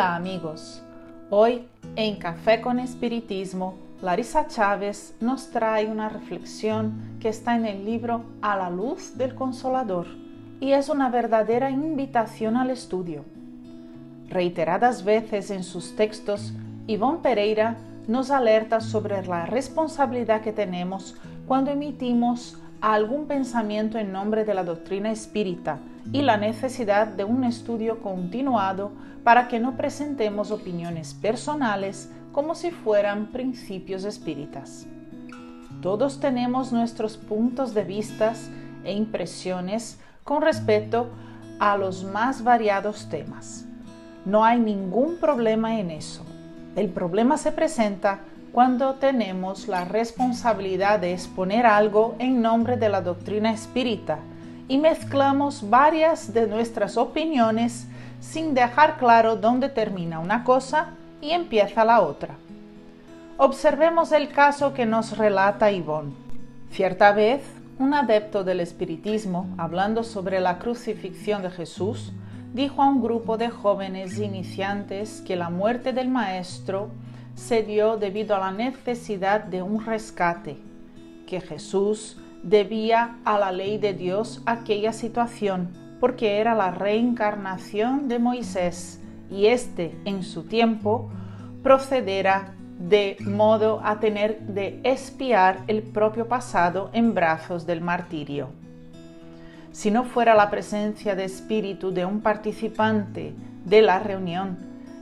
Hola amigos, hoy en Café con Espiritismo, Larissa Chávez nos trae una reflexión que está en el libro A la luz del Consolador y es una verdadera invitación al estudio. Reiteradas veces en sus textos, Ivonne Pereira nos alerta sobre la responsabilidad que tenemos cuando emitimos algún pensamiento en nombre de la doctrina espírita y la necesidad de un estudio continuado para que no presentemos opiniones personales como si fueran principios espíritas. Todos tenemos nuestros puntos de vista e impresiones con respecto a los más variados temas. No hay ningún problema en eso. El problema se presenta cuando tenemos la responsabilidad de exponer algo en nombre de la doctrina espírita y mezclamos varias de nuestras opiniones sin dejar claro dónde termina una cosa y empieza la otra. Observemos el caso que nos relata Yvonne. Cierta vez, un adepto del espiritismo, hablando sobre la crucifixión de Jesús, dijo a un grupo de jóvenes iniciantes que la muerte del Maestro se dio debido a la necesidad de un rescate, que Jesús debía a la ley de Dios aquella situación, porque era la reencarnación de Moisés, y éste en su tiempo procederá de modo a tener de espiar el propio pasado en brazos del martirio. Si no fuera la presencia de espíritu de un participante de la reunión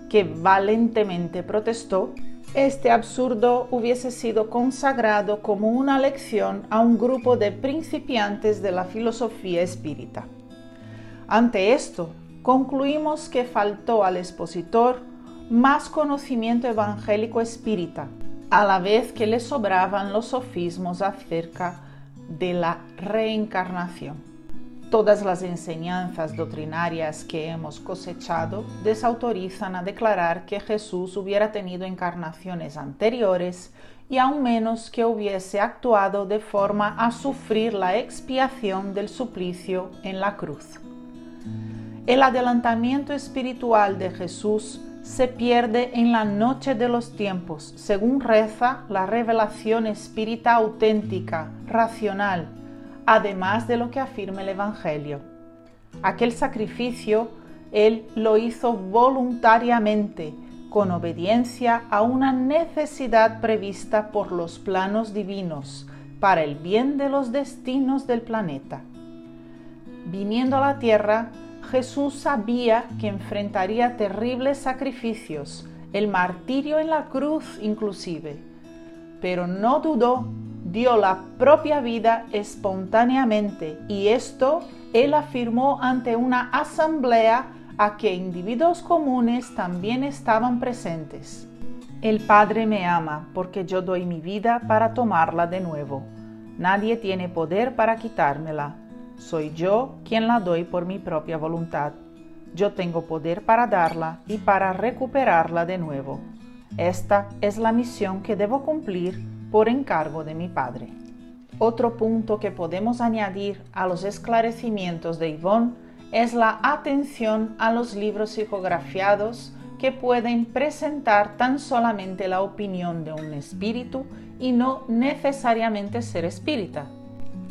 que valentemente protestó, este absurdo hubiese sido consagrado como una lección a un grupo de principiantes de la filosofía espírita. Ante esto, concluimos que faltó al expositor más conocimiento evangélico espírita, a la vez que le sobraban los sofismos acerca de la reencarnación. Todas las enseñanzas doctrinarias que hemos cosechado desautorizan a declarar que Jesús hubiera tenido encarnaciones anteriores y aún menos que hubiese actuado de forma a sufrir la expiación del suplicio en la cruz. El adelantamiento espiritual de Jesús se pierde en la noche de los tiempos, según reza la revelación espírita auténtica, racional, además de lo que afirma el Evangelio. Aquel sacrificio Él lo hizo voluntariamente, con obediencia a una necesidad prevista por los planos divinos, para el bien de los destinos del planeta. Viniendo a la tierra, Jesús sabía que enfrentaría terribles sacrificios, el martirio en la cruz inclusive, pero no dudó dio la propia vida espontáneamente y esto él afirmó ante una asamblea a que individuos comunes también estaban presentes. El Padre me ama porque yo doy mi vida para tomarla de nuevo. Nadie tiene poder para quitármela. Soy yo quien la doy por mi propia voluntad. Yo tengo poder para darla y para recuperarla de nuevo. Esta es la misión que debo cumplir por encargo de mi Padre. Otro punto que podemos añadir a los esclarecimientos de Yvonne es la atención a los libros psicografiados que pueden presentar tan solamente la opinión de un espíritu y no necesariamente ser espírita.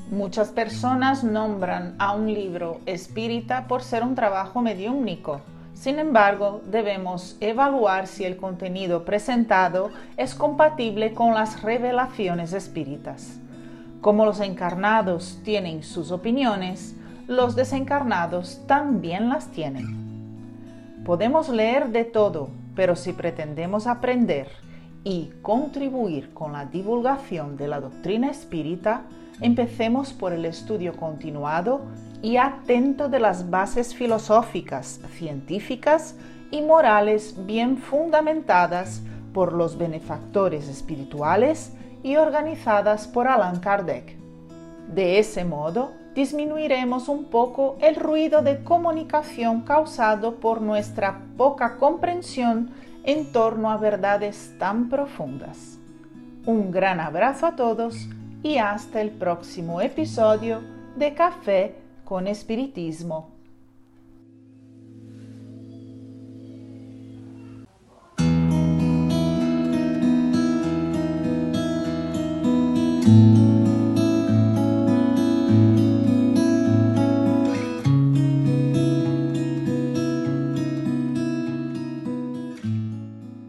Muchas personas nombran a un libro espírita por ser un trabajo mediúmnico, sin embargo, debemos evaluar si el contenido presentado es compatible con las revelaciones espíritas. Como los encarnados tienen sus opiniones, los desencarnados también las tienen. Podemos leer de todo, pero si pretendemos aprender y contribuir con la divulgación de la doctrina espírita, empecemos por el estudio continuado y atento de las bases filosóficas, científicas y morales bien fundamentadas por los benefactores espirituales y organizadas por Allan Kardec. De ese modo, disminuiremos un poco el ruido de comunicación causado por nuestra poca comprensión en torno a verdades tan profundas. Un gran abrazo a todos y hasta el próximo episodio de Café con Espiritismo. thank